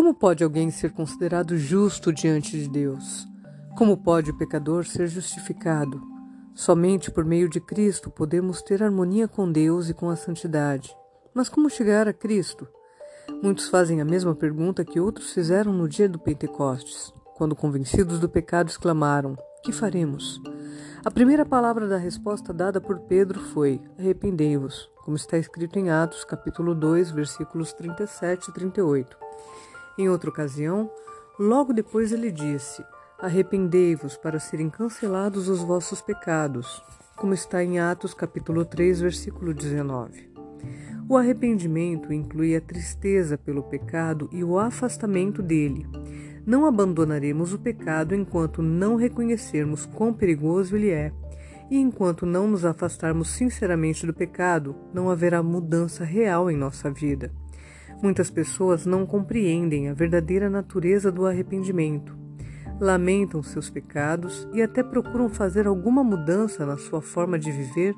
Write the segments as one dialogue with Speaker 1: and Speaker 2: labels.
Speaker 1: Como pode alguém ser considerado justo diante de Deus? Como pode o pecador ser justificado? Somente por meio de Cristo podemos ter harmonia com Deus e com a santidade. Mas como chegar a Cristo? Muitos fazem a mesma pergunta que outros fizeram no dia do Pentecostes, quando convencidos do pecado exclamaram: Que faremos? A primeira palavra da resposta dada por Pedro foi: Arrependei-vos, como está escrito em Atos, capítulo 2, versículos 37 e 38. Em outra ocasião, logo depois ele disse: Arrependei-vos para serem cancelados os vossos pecados, como está em Atos capítulo 3, versículo 19. O arrependimento inclui a tristeza pelo pecado e o afastamento dele. Não abandonaremos o pecado enquanto não reconhecermos quão perigoso ele é. E enquanto não nos afastarmos sinceramente do pecado, não haverá mudança real em nossa vida. Muitas pessoas não compreendem a verdadeira natureza do arrependimento lamentam seus pecados e até procuram fazer alguma mudança na sua forma de viver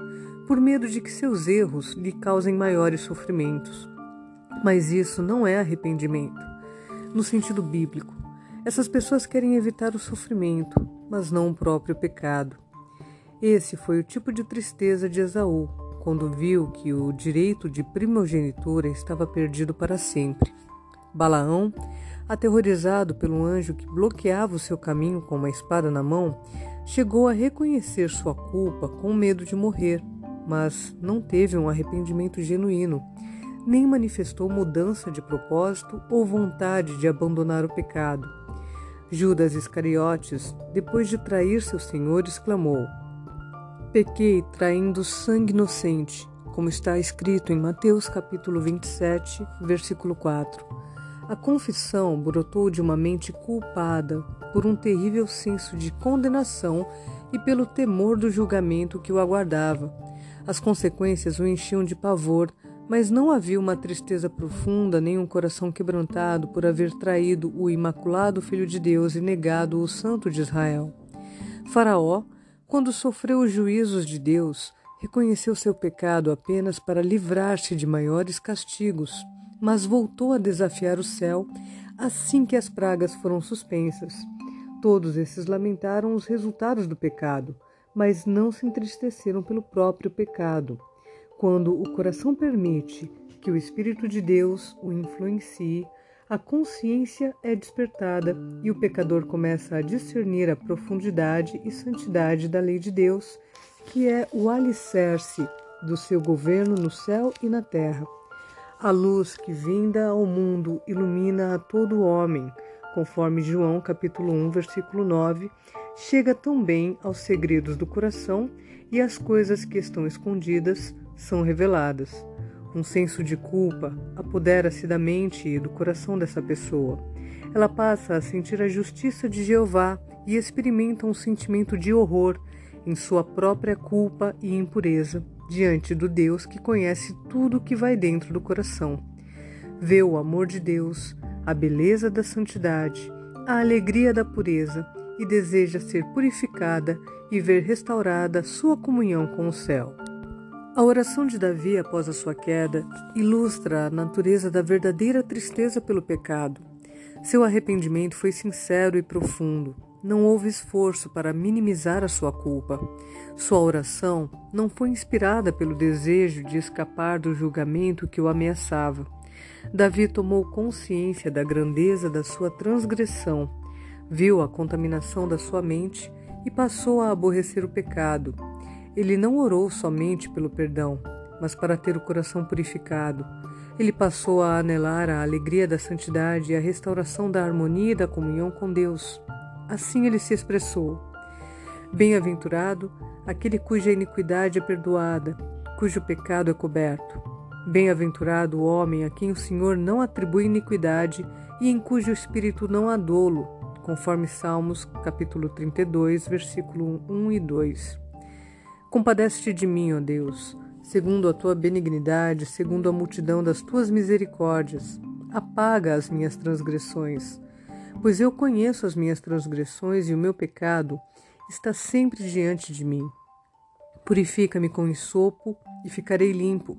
Speaker 1: por medo de que seus erros lhe causem maiores sofrimentos. Mas isso não é arrependimento. No sentido bíblico, essas pessoas querem evitar o sofrimento, mas não o próprio pecado. Esse foi o tipo de tristeza de Esaú, quando viu que o direito de primogenitura estava perdido para sempre. Balaão Aterrorizado pelo anjo que bloqueava o seu caminho com uma espada na mão, chegou a reconhecer sua culpa com medo de morrer, mas não teve um arrependimento genuíno, nem manifestou mudança de propósito ou vontade de abandonar o pecado. Judas Iscariotes, depois de trair seu senhor, exclamou: Pequei traindo sangue inocente, como está escrito em Mateus capítulo 27, versículo 4. A confissão brotou de uma mente culpada por um terrível senso de condenação e pelo temor do julgamento que o aguardava. As consequências o enchiam de pavor, mas não havia uma tristeza profunda nem um coração quebrantado por haver traído o imaculado Filho de Deus e negado o Santo de Israel. Faraó, quando sofreu os juízos de Deus, reconheceu seu pecado apenas para livrar-se de maiores castigos mas voltou a desafiar o céu assim que as pragas foram suspensas. Todos esses lamentaram os resultados do pecado, mas não se entristeceram pelo próprio pecado. Quando o coração permite que o Espírito de Deus o influencie, a consciência é despertada e o pecador começa a discernir a profundidade e santidade da lei de Deus, que é o alicerce do seu governo no céu e na terra. A luz que vinda ao mundo ilumina a todo homem, conforme João capítulo 1, versículo 9, chega também aos segredos do coração e as coisas que estão escondidas são reveladas. Um senso de culpa apodera-se da mente e do coração dessa pessoa. Ela passa a sentir a justiça de Jeová e experimenta um sentimento de horror em sua própria culpa e impureza diante do Deus que conhece tudo o que vai dentro do coração. Vê o amor de Deus, a beleza da santidade, a alegria da pureza e deseja ser purificada e ver restaurada sua comunhão com o céu. A oração de Davi após a sua queda ilustra a natureza da verdadeira tristeza pelo pecado. Seu arrependimento foi sincero e profundo. Não houve esforço para minimizar a sua culpa. Sua oração não foi inspirada pelo desejo de escapar do julgamento que o ameaçava. Davi tomou consciência da grandeza da sua transgressão, viu a contaminação da sua mente e passou a aborrecer o pecado. Ele não orou somente pelo perdão, mas para ter o coração purificado. Ele passou a anelar a alegria da santidade e a restauração da harmonia e da comunhão com Deus. Assim ele se expressou: Bem-aventurado aquele cuja iniquidade é perdoada, cujo pecado é coberto. Bem-aventurado o homem a quem o Senhor não atribui iniquidade e em cujo espírito não há dolo, conforme Salmos capítulo 32, versículo 1 e 2. Compadece-te de mim, ó Deus, segundo a tua benignidade, segundo a multidão das tuas misericórdias. Apaga as minhas transgressões, pois eu conheço as minhas transgressões e o meu pecado está sempre diante de mim. Purifica-me com ensopo e ficarei limpo.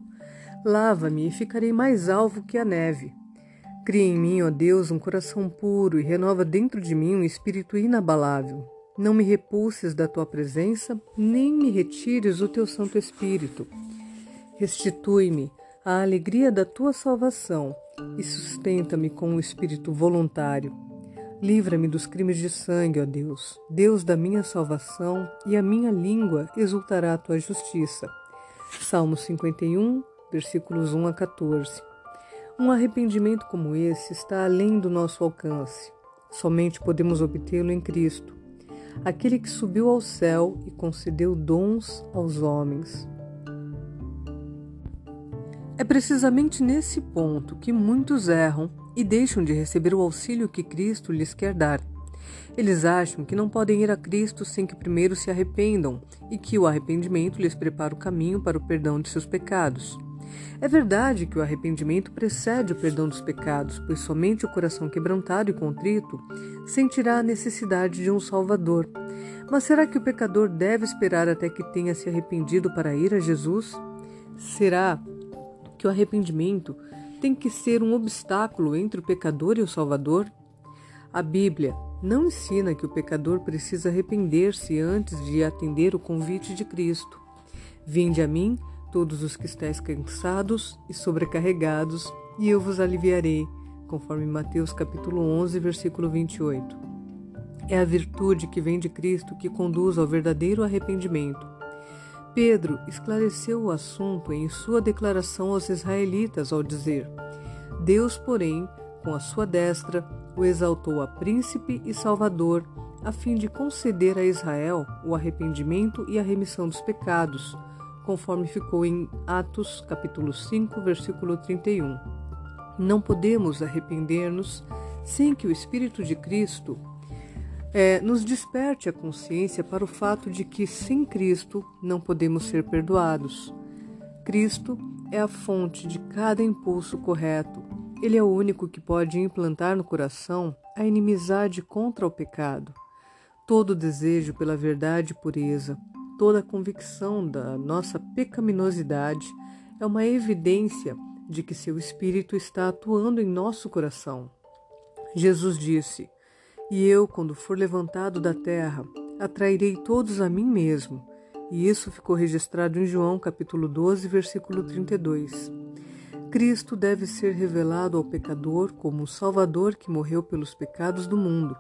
Speaker 1: Lava-me e ficarei mais alvo que a neve. Cria em mim, ó Deus, um coração puro e renova dentro de mim um espírito inabalável. Não me repulses da tua presença, nem me retires o teu Santo Espírito. Restitui-me a alegria da tua salvação e sustenta-me com um espírito voluntário. Livra-me dos crimes de sangue, ó Deus, Deus da minha salvação, e a minha língua exultará a tua justiça. Salmo 51, versículos 1 a 14. Um arrependimento como esse está além do nosso alcance. Somente podemos obtê-lo em Cristo, aquele que subiu ao céu e concedeu dons aos homens. É precisamente nesse ponto que muitos erram e deixam de receber o auxílio que Cristo lhes quer dar. Eles acham que não podem ir a Cristo sem que primeiro se arrependam e que o arrependimento lhes prepara o caminho para o perdão de seus pecados. É verdade que o arrependimento precede o perdão dos pecados, pois somente o coração quebrantado e contrito sentirá a necessidade de um Salvador. Mas será que o pecador deve esperar até que tenha se arrependido para ir a Jesus? Será que o arrependimento tem que ser um obstáculo entre o pecador e o Salvador? A Bíblia não ensina que o pecador precisa arrepender-se antes de atender o convite de Cristo. Vinde a mim todos os que estáis cansados e sobrecarregados, e eu vos aliviarei, conforme Mateus capítulo 11, versículo 28. É a virtude que vem de Cristo que conduz ao verdadeiro arrependimento. Pedro esclareceu o assunto em sua declaração aos israelitas ao dizer: Deus, porém, com a sua destra, o exaltou a príncipe e salvador, a fim de conceder a Israel o arrependimento e a remissão dos pecados conforme ficou em Atos capítulo 5, versículo 31. Não podemos arrepender-nos sem que o Espírito de Cristo é, nos desperte a consciência para o fato de que sem Cristo não podemos ser perdoados. Cristo é a fonte de cada impulso correto. Ele é o único que pode implantar no coração a inimizade contra o pecado, todo desejo pela verdade e pureza, Toda a convicção da nossa pecaminosidade é uma evidência de que seu Espírito está atuando em nosso coração. Jesus disse: E eu, quando for levantado da terra, atrairei todos a mim mesmo. E isso ficou registrado em João capítulo 12, versículo 32. Cristo deve ser revelado ao pecador como o Salvador que morreu pelos pecados do mundo.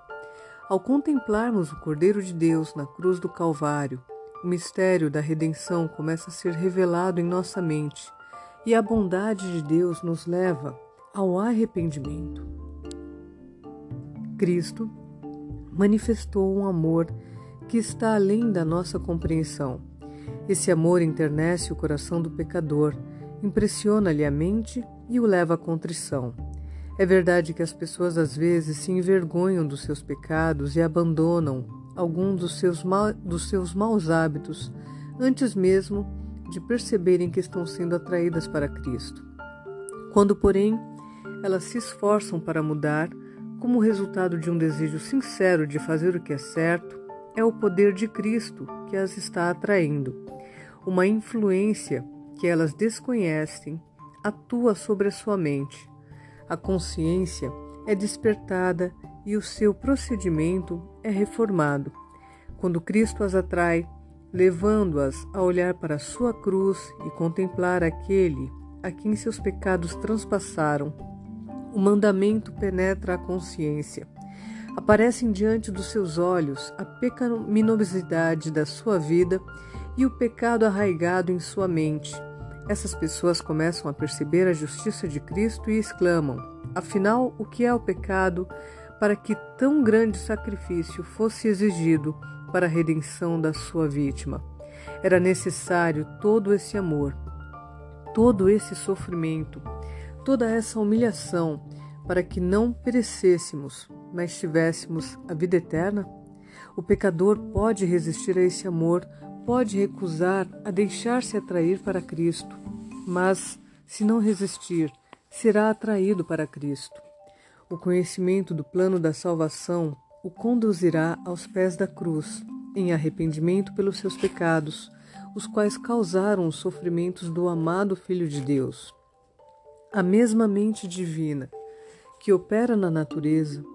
Speaker 1: Ao contemplarmos o Cordeiro de Deus na cruz do Calvário, o mistério da redenção começa a ser revelado em nossa mente e a bondade de Deus nos leva ao arrependimento. Cristo manifestou um amor que está além da nossa compreensão. Esse amor enternece o coração do pecador, impressiona-lhe a mente e o leva à contrição. É verdade que as pessoas às vezes se envergonham dos seus pecados e abandonam algum dos seus, ma dos seus maus hábitos antes mesmo de perceberem que estão sendo atraídas para Cristo. Quando, porém, elas se esforçam para mudar, como resultado de um desejo sincero de fazer o que é certo, é o poder de Cristo que as está atraindo. Uma influência que elas desconhecem atua sobre a sua mente. A consciência é despertada e o seu procedimento é reformado. Quando Cristo as atrai, levando-as a olhar para a sua cruz e contemplar aquele a quem seus pecados transpassaram, o mandamento penetra a consciência. Aparecem diante dos seus olhos a pecaminosidade da sua vida e o pecado arraigado em sua mente. Essas pessoas começam a perceber a justiça de Cristo e exclamam: Afinal, o que é o pecado? Para que tão grande sacrifício fosse exigido para a redenção da sua vítima. Era necessário todo esse amor, todo esse sofrimento, toda essa humilhação para que não perecêssemos, mas tivéssemos a vida eterna? O pecador pode resistir a esse amor, pode recusar a deixar-se atrair para Cristo, mas, se não resistir, será atraído para Cristo. O conhecimento do plano da salvação o conduzirá aos pés da cruz, em arrependimento pelos seus pecados, os quais causaram os sofrimentos do amado Filho de Deus. A mesma mente divina que opera na natureza,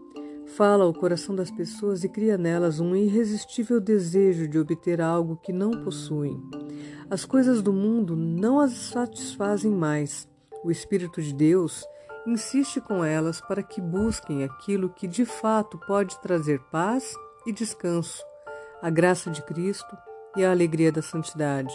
Speaker 1: fala ao coração das pessoas e cria nelas um irresistível desejo de obter algo que não possuem. As coisas do mundo não as satisfazem mais. O Espírito de Deus insiste com elas para que busquem aquilo que de fato pode trazer paz e descanso, a graça de Cristo e a alegria da santidade.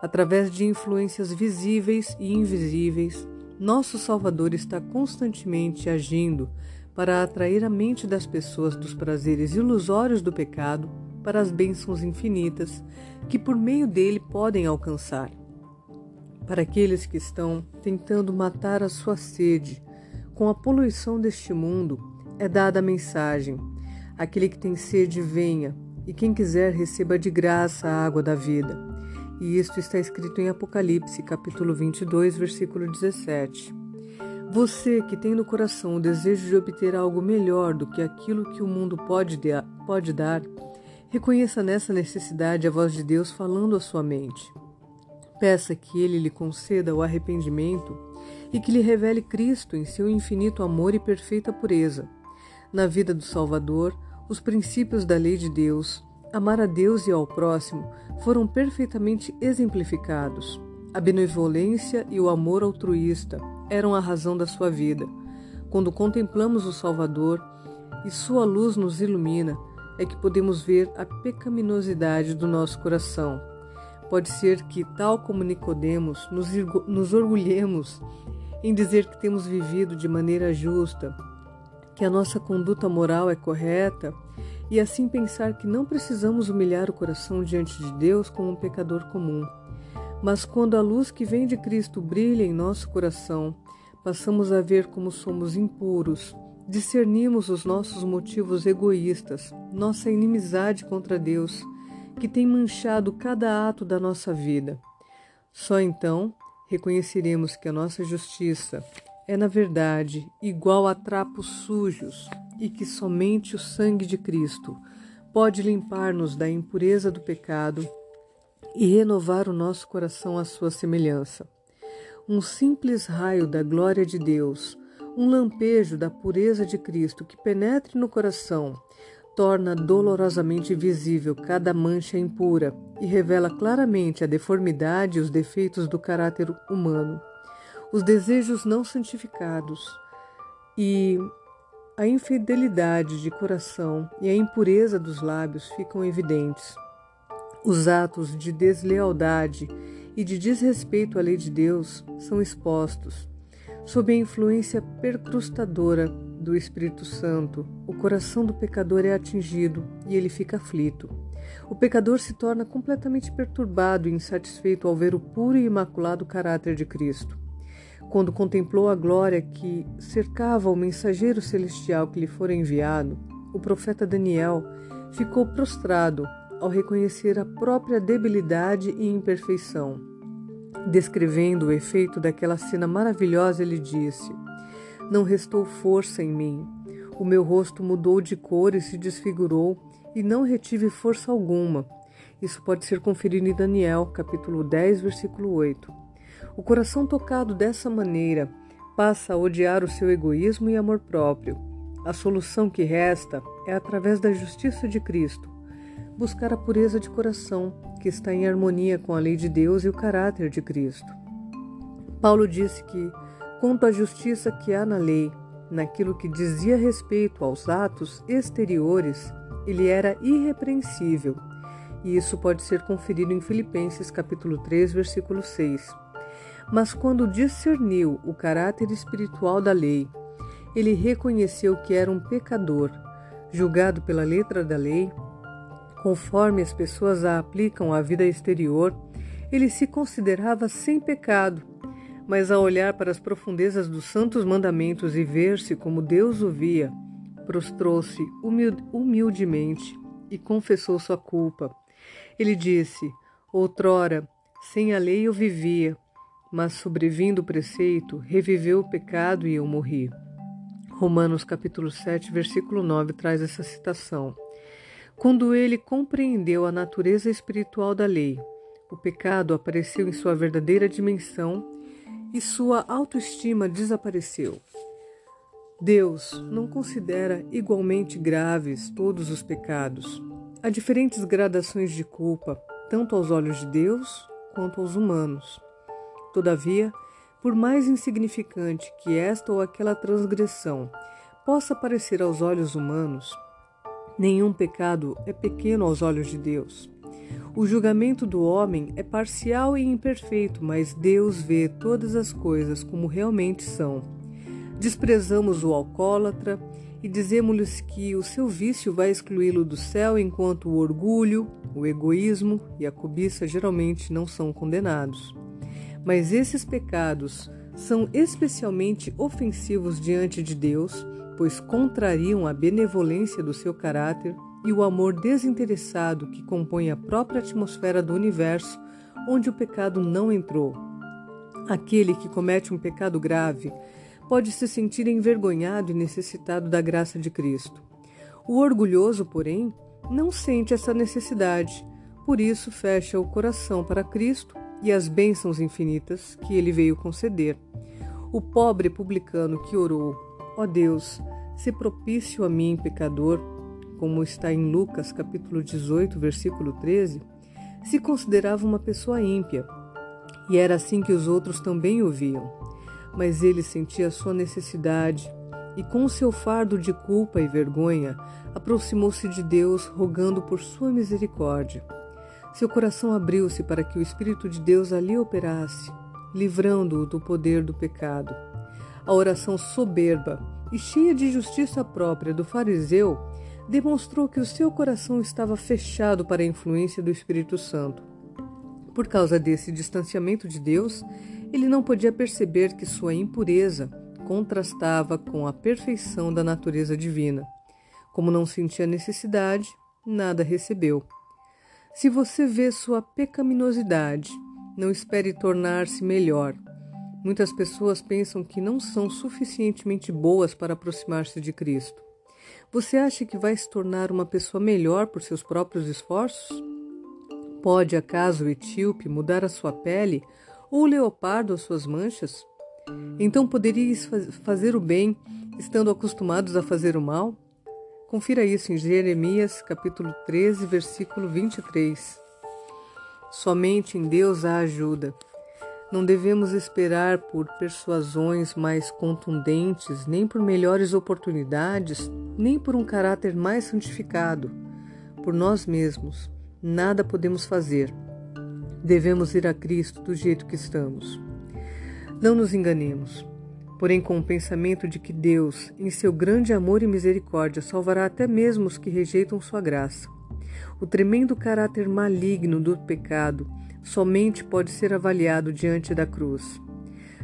Speaker 1: Através de influências visíveis e invisíveis, nosso Salvador está constantemente agindo para atrair a mente das pessoas dos prazeres ilusórios do pecado para as bênçãos infinitas que por meio dele podem alcançar. Para aqueles que estão tentando matar a sua sede com a poluição deste mundo, é dada a mensagem: aquele que tem sede, venha, e quem quiser receba de graça a água da vida. E isto está escrito em Apocalipse, capítulo 22, versículo 17. Você que tem no coração o desejo de obter algo melhor do que aquilo que o mundo pode, pode dar, reconheça nessa necessidade a voz de Deus falando à sua mente. Peça que Ele lhe conceda o arrependimento e que lhe revele Cristo em seu infinito amor e perfeita pureza. Na vida do Salvador, os princípios da lei de Deus, amar a Deus e ao próximo, foram perfeitamente exemplificados. A benevolência e o amor altruísta eram a razão da sua vida. Quando contemplamos o Salvador e sua luz nos ilumina, é que podemos ver a pecaminosidade do nosso coração Pode ser que, tal como Nicodemos, nos, nos orgulhemos em dizer que temos vivido de maneira justa, que a nossa conduta moral é correta, e assim pensar que não precisamos humilhar o coração diante de Deus como um pecador comum. Mas quando a luz que vem de Cristo brilha em nosso coração, passamos a ver como somos impuros, discernimos os nossos motivos egoístas, nossa inimizade contra Deus que tem manchado cada ato da nossa vida. Só então reconheceremos que a nossa justiça é, na verdade, igual a trapos sujos e que somente o sangue de Cristo pode limpar-nos da impureza do pecado e renovar o nosso coração à sua semelhança. Um simples raio da glória de Deus, um lampejo da pureza de Cristo que penetre no coração, torna dolorosamente visível cada mancha impura e revela claramente a deformidade e os defeitos do caráter humano, os desejos não santificados e a infidelidade de coração e a impureza dos lábios ficam evidentes. Os atos de deslealdade e de desrespeito à lei de Deus são expostos, sob a influência percrustadora do Espírito Santo, o coração do pecador é atingido e ele fica aflito. O pecador se torna completamente perturbado e insatisfeito ao ver o puro e imaculado caráter de Cristo. Quando contemplou a glória que cercava o mensageiro celestial que lhe fora enviado, o profeta Daniel ficou prostrado ao reconhecer a própria debilidade e imperfeição. Descrevendo o efeito daquela cena maravilhosa, ele disse: não restou força em mim. O meu rosto mudou de cor e se desfigurou, e não retive força alguma. Isso pode ser conferido em Daniel, capítulo 10, versículo 8. O coração tocado dessa maneira passa a odiar o seu egoísmo e amor próprio. A solução que resta é através da justiça de Cristo, buscar a pureza de coração, que está em harmonia com a lei de Deus e o caráter de Cristo. Paulo disse que quanto à justiça que há na lei, naquilo que dizia respeito aos atos exteriores, ele era irrepreensível. E isso pode ser conferido em Filipenses capítulo 3, versículo 6. Mas quando discerniu o caráter espiritual da lei, ele reconheceu que era um pecador, julgado pela letra da lei, conforme as pessoas a aplicam à vida exterior, ele se considerava sem pecado mas ao olhar para as profundezas dos santos mandamentos e ver-se como Deus o via, prostrou-se humildemente e confessou sua culpa. Ele disse: Outrora, sem a lei eu vivia, mas sobrevindo o preceito, reviveu o pecado e eu morri. Romanos capítulo 7, versículo 9 traz essa citação. Quando ele compreendeu a natureza espiritual da lei, o pecado apareceu em sua verdadeira dimensão e sua autoestima desapareceu. Deus não considera igualmente graves todos os pecados. Há diferentes gradações de culpa, tanto aos olhos de Deus quanto aos humanos. Todavia, por mais insignificante que esta ou aquela transgressão possa parecer aos olhos humanos, nenhum pecado é pequeno aos olhos de Deus. O julgamento do homem é parcial e imperfeito, mas Deus vê todas as coisas como realmente são. Desprezamos o alcoólatra e dizemos-lhes que o seu vício vai excluí-lo do céu, enquanto o orgulho, o egoísmo e a cobiça geralmente não são condenados. Mas esses pecados são especialmente ofensivos diante de Deus, pois contrariam a benevolência do seu caráter e o amor desinteressado que compõe a própria atmosfera do universo onde o pecado não entrou. Aquele que comete um pecado grave pode se sentir envergonhado e necessitado da graça de Cristo. O orgulhoso, porém, não sente essa necessidade, por isso fecha o coração para Cristo e as bênçãos infinitas que ele veio conceder. O pobre publicano que orou: Ó oh Deus, se propício a mim, pecador, como está em Lucas capítulo 18, versículo 13, se considerava uma pessoa ímpia, e era assim que os outros também o viam. Mas ele sentia sua necessidade e, com seu fardo de culpa e vergonha, aproximou-se de Deus, rogando por sua misericórdia. Seu coração abriu-se para que o Espírito de Deus ali operasse, livrando-o do poder do pecado. A oração soberba e cheia de justiça própria do fariseu demonstrou que o seu coração estava fechado para a influência do Espírito Santo. Por causa desse distanciamento de Deus, ele não podia perceber que sua impureza contrastava com a perfeição da natureza divina. Como não sentia necessidade, nada recebeu. Se você vê sua pecaminosidade, não espere tornar-se melhor. Muitas pessoas pensam que não são suficientemente boas para aproximar-se de Cristo. Você acha que vai se tornar uma pessoa melhor por seus próprios esforços? Pode acaso o etíope mudar a sua pele ou o leopardo as suas manchas? Então poderíeis fazer o bem estando acostumados a fazer o mal? Confira isso em Jeremias capítulo 13, versículo 23. Somente em Deus há ajuda. Não devemos esperar por persuasões mais contundentes, nem por melhores oportunidades, nem por um caráter mais santificado. Por nós mesmos, nada podemos fazer. Devemos ir a Cristo do jeito que estamos. Não nos enganemos, porém, com o pensamento de que Deus, em seu grande amor e misericórdia, salvará até mesmo os que rejeitam Sua graça. O tremendo caráter maligno do pecado somente pode ser avaliado diante da cruz.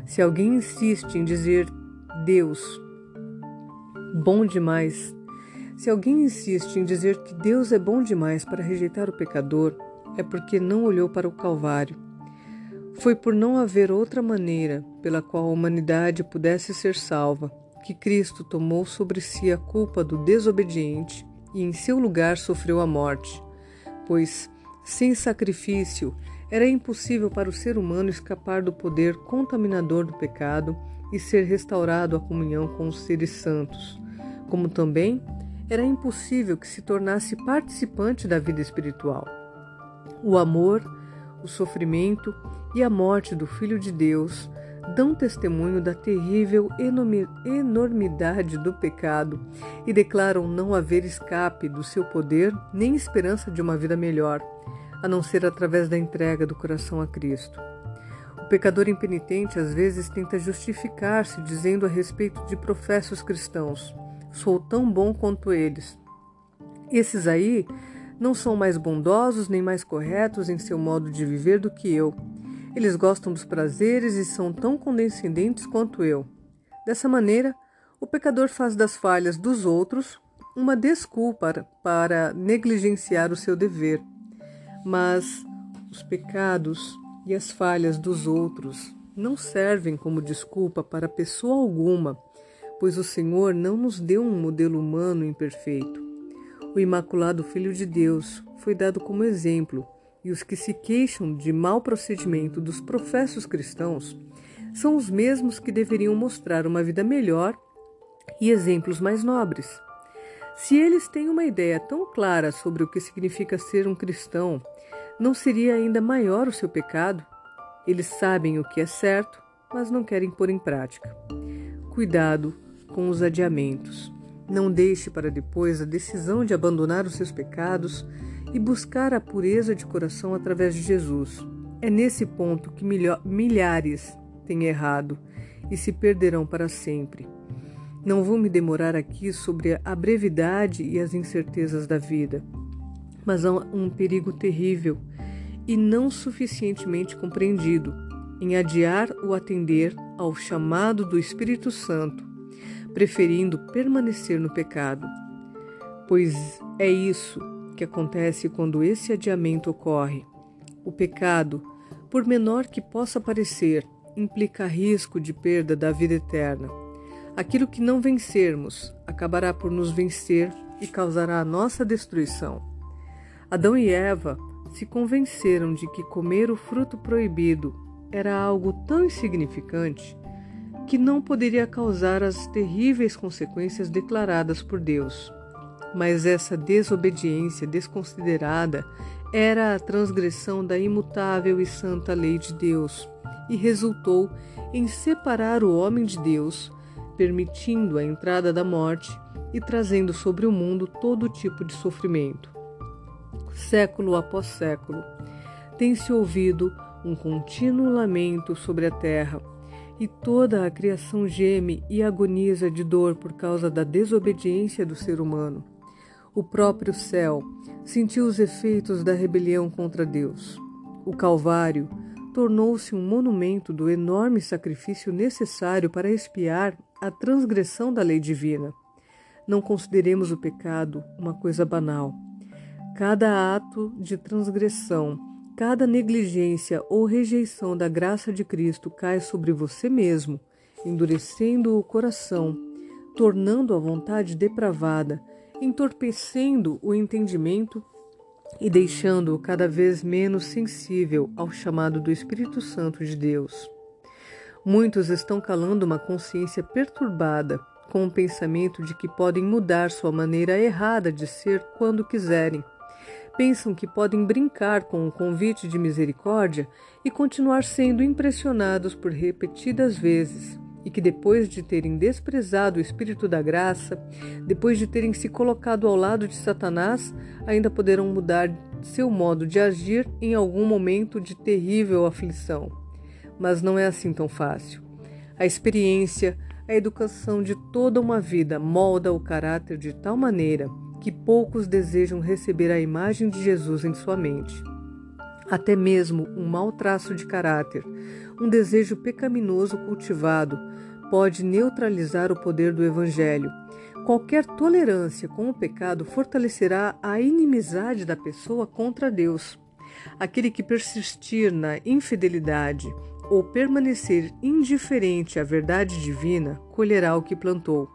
Speaker 1: Se alguém insiste em dizer Deus bom demais, se alguém insiste em dizer que Deus é bom demais para rejeitar o pecador, é porque não olhou para o Calvário. Foi por não haver outra maneira pela qual a humanidade pudesse ser salva que Cristo tomou sobre si a culpa do desobediente e em seu lugar sofreu a morte, pois, sem sacrifício, era impossível para o ser humano escapar do poder contaminador do pecado e ser restaurado à comunhão com os seres santos, como também era impossível que se tornasse participante da vida espiritual. O amor, o sofrimento e a morte do Filho de Deus dão testemunho da terrível enormidade do pecado e declaram não haver escape do seu poder nem esperança de uma vida melhor a não ser através da entrega do coração a Cristo. O pecador impenitente às vezes tenta justificar-se dizendo a respeito de professos cristãos: sou tão bom quanto eles. Esses aí não são mais bondosos nem mais corretos em seu modo de viver do que eu. Eles gostam dos prazeres e são tão condescendentes quanto eu. Dessa maneira, o pecador faz das falhas dos outros uma desculpa para negligenciar o seu dever mas os pecados e as falhas dos outros não servem como desculpa para pessoa alguma, pois o Senhor não nos deu um modelo humano imperfeito. O Imaculado Filho de Deus foi dado como exemplo, e os que se queixam de mau procedimento dos professos cristãos são os mesmos que deveriam mostrar uma vida melhor e exemplos mais nobres. Se eles têm uma ideia tão clara sobre o que significa ser um cristão, não seria ainda maior o seu pecado? Eles sabem o que é certo, mas não querem pôr em prática. Cuidado com os adiamentos. Não deixe para depois a decisão de abandonar os seus pecados e buscar a pureza de coração através de Jesus. É nesse ponto que milhares têm errado e se perderão para sempre. Não vou me demorar aqui sobre a brevidade e as incertezas da vida, mas há um perigo terrível e não suficientemente compreendido em adiar o atender ao chamado do Espírito Santo, preferindo permanecer no pecado. Pois é isso que acontece quando esse adiamento ocorre. O pecado, por menor que possa parecer, implica risco de perda da vida eterna. Aquilo que não vencermos acabará por nos vencer e causará a nossa destruição. Adão e Eva se convenceram de que comer o fruto proibido era algo tão insignificante que não poderia causar as terríveis consequências declaradas por Deus. Mas essa desobediência desconsiderada era a transgressão da imutável e santa lei de Deus e resultou em separar o homem de Deus permitindo a entrada da morte e trazendo sobre o mundo todo tipo de sofrimento. Século após século, tem-se ouvido um contínuo lamento sobre a terra, e toda a criação geme e agoniza de dor por causa da desobediência do ser humano. O próprio céu sentiu os efeitos da rebelião contra Deus. O Calvário tornou-se um monumento do enorme sacrifício necessário para expiar a transgressão da lei divina. Não consideremos o pecado uma coisa banal. Cada ato de transgressão, cada negligência ou rejeição da graça de Cristo cai sobre você mesmo, endurecendo o coração, tornando a vontade depravada, entorpecendo o entendimento e deixando-o cada vez menos sensível ao chamado do Espírito Santo de Deus. Muitos estão calando uma consciência perturbada com o pensamento de que podem mudar sua maneira errada de ser quando quiserem. Pensam que podem brincar com o convite de misericórdia e continuar sendo impressionados por repetidas vezes, e que depois de terem desprezado o Espírito da graça, depois de terem se colocado ao lado de Satanás, ainda poderão mudar seu modo de agir em algum momento de terrível aflição mas não é assim tão fácil. A experiência, a educação de toda uma vida molda o caráter de tal maneira que poucos desejam receber a imagem de Jesus em sua mente. Até mesmo um mau traço de caráter, um desejo pecaminoso cultivado, pode neutralizar o poder do Evangelho. Qualquer tolerância com o pecado fortalecerá a inimizade da pessoa contra Deus. Aquele que persistir na infidelidade ou permanecer indiferente à verdade divina, colherá o que plantou.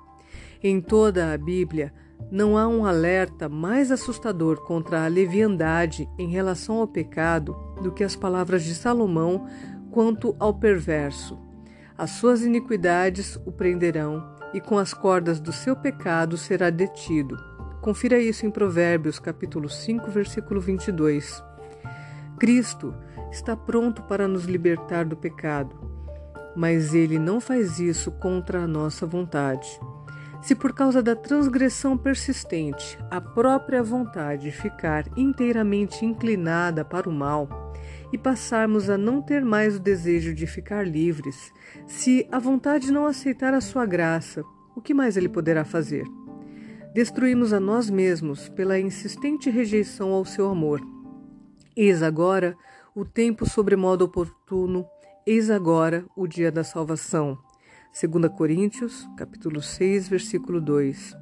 Speaker 1: Em toda a Bíblia, não há um alerta mais assustador contra a leviandade em relação ao pecado do que as palavras de Salomão quanto ao perverso. As suas iniquidades o prenderão, e com as cordas do seu pecado será detido. Confira isso em Provérbios, capítulo 5, versículo 22. Cristo está pronto para nos libertar do pecado, mas ele não faz isso contra a nossa vontade. Se por causa da transgressão persistente a própria vontade ficar inteiramente inclinada para o mal e passarmos a não ter mais o desejo de ficar livres, se a vontade não aceitar a sua graça, o que mais ele poderá fazer? Destruímos a nós mesmos pela insistente rejeição ao seu amor. Eis agora o tempo sobremodo oportuno, eis agora o dia da salvação. 2 Coríntios, capítulo 6, versículo 2.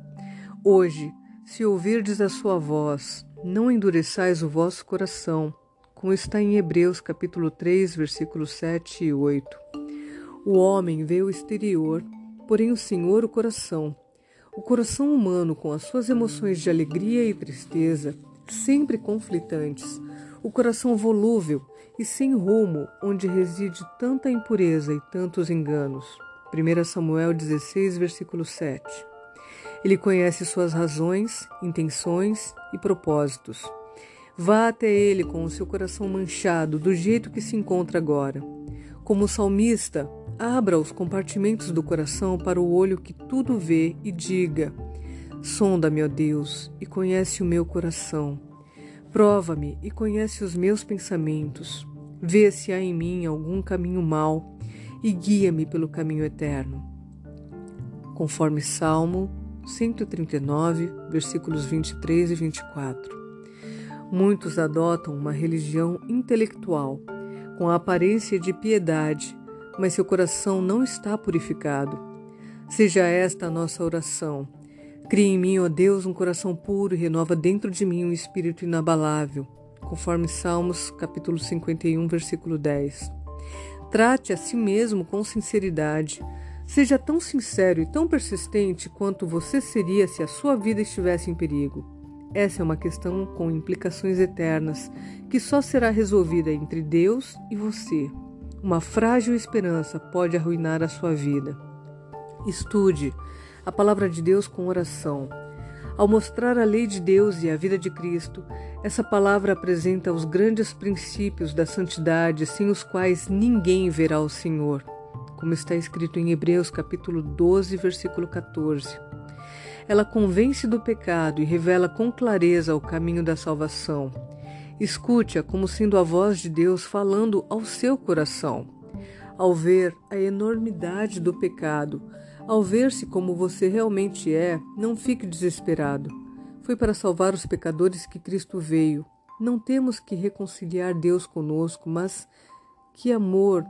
Speaker 1: Hoje, se ouvirdes a sua voz, não endureçais o vosso coração, como está em Hebreus, capítulo 3, versículos 7 e 8. O homem vê o exterior, porém o Senhor o coração. O coração humano, com as suas emoções de alegria e tristeza, sempre conflitantes, o coração volúvel e sem rumo, onde reside tanta impureza e tantos enganos. 1 Samuel 16, versículo 7. Ele conhece suas razões, intenções e propósitos. Vá até ele com o seu coração manchado, do jeito que se encontra agora. Como salmista, abra os compartimentos do coração para o olho que tudo vê e diga: Sonda-me, ó Deus, e conhece o meu coração. Prova-me e conhece os meus pensamentos. Vê se há em mim algum caminho mau e guia-me pelo caminho eterno. Conforme Salmo 139, versículos 23 e 24. Muitos adotam uma religião intelectual, com a aparência de piedade, mas seu coração não está purificado. Seja esta a nossa oração. Cria em mim, ó Deus, um coração puro e renova dentro de mim um espírito inabalável, conforme Salmos capítulo 51, versículo 10. Trate a si mesmo com sinceridade. Seja tão sincero e tão persistente quanto você seria se a sua vida estivesse em perigo. Essa é uma questão com implicações eternas, que só será resolvida entre Deus e você. Uma frágil esperança pode arruinar a sua vida. Estude a palavra de Deus com oração. Ao mostrar a lei de Deus e a vida de Cristo, essa palavra apresenta os grandes princípios da santidade sem os quais ninguém verá o Senhor, como está escrito em Hebreus capítulo 12, versículo 14. Ela convence do pecado e revela com clareza o caminho da salvação. Escute-a como sendo a voz de Deus falando ao seu coração. Ao ver a enormidade do pecado, ao ver-se como você realmente é, não fique desesperado. Foi para salvar os pecadores que Cristo veio. Não temos que reconciliar Deus conosco, mas que amor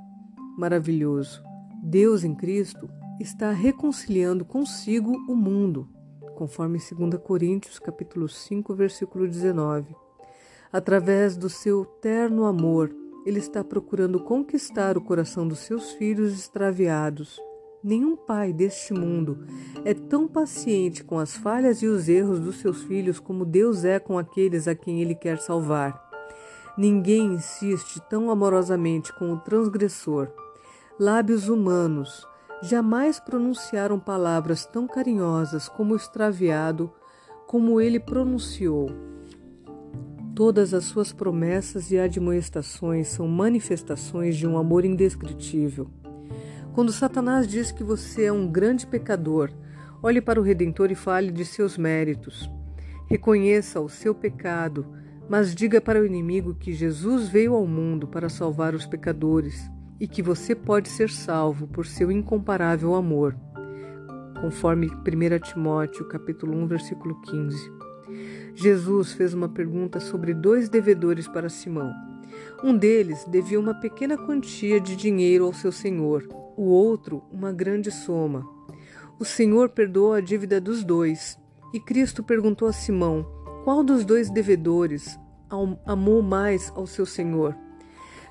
Speaker 1: maravilhoso! Deus em Cristo está reconciliando consigo o mundo conforme 2 Coríntios capítulo 5, versículo 19. Através do seu terno amor, ele está procurando conquistar o coração dos seus filhos extraviados. Nenhum pai deste mundo é tão paciente com as falhas e os erros dos seus filhos como Deus é com aqueles a quem ele quer salvar. Ninguém insiste tão amorosamente com o transgressor. Lábios humanos jamais pronunciaram palavras tão carinhosas como o extraviado, como ele pronunciou. Todas as suas promessas e admoestações são manifestações de um amor indescritível. Quando Satanás diz que você é um grande pecador, olhe para o Redentor e fale de seus méritos. Reconheça o seu pecado, mas diga para o inimigo que Jesus veio ao mundo para salvar os pecadores e que você pode ser salvo por seu incomparável amor. Conforme 1 Timóteo, capítulo 1, versículo 15. Jesus fez uma pergunta sobre dois devedores para Simão. Um deles devia uma pequena quantia de dinheiro ao seu senhor, o outro uma grande soma. O senhor perdoou a dívida dos dois, e Cristo perguntou a Simão: qual dos dois devedores amou mais ao seu senhor?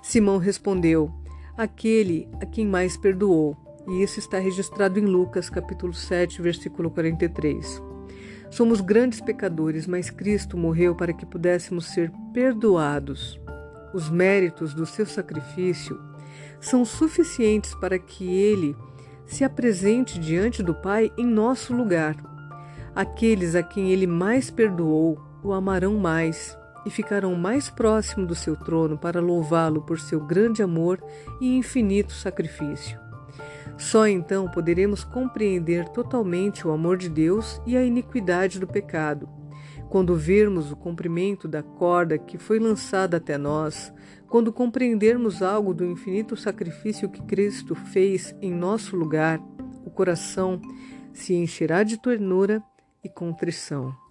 Speaker 1: Simão respondeu: aquele a quem mais perdoou. E isso está registrado em Lucas, capítulo 7, versículo 43. Somos grandes pecadores, mas Cristo morreu para que pudéssemos ser perdoados. Os méritos do seu sacrifício são suficientes para que ele se apresente diante do Pai em nosso lugar. Aqueles a quem ele mais perdoou o amarão mais e ficarão mais próximo do seu trono para louvá-lo por seu grande amor e infinito sacrifício. Só então poderemos compreender totalmente o amor de Deus e a iniquidade do pecado. Quando vermos o comprimento da corda que foi lançada até nós, quando compreendermos algo do infinito sacrifício que Cristo fez em nosso lugar, o coração se encherá de ternura e contrição.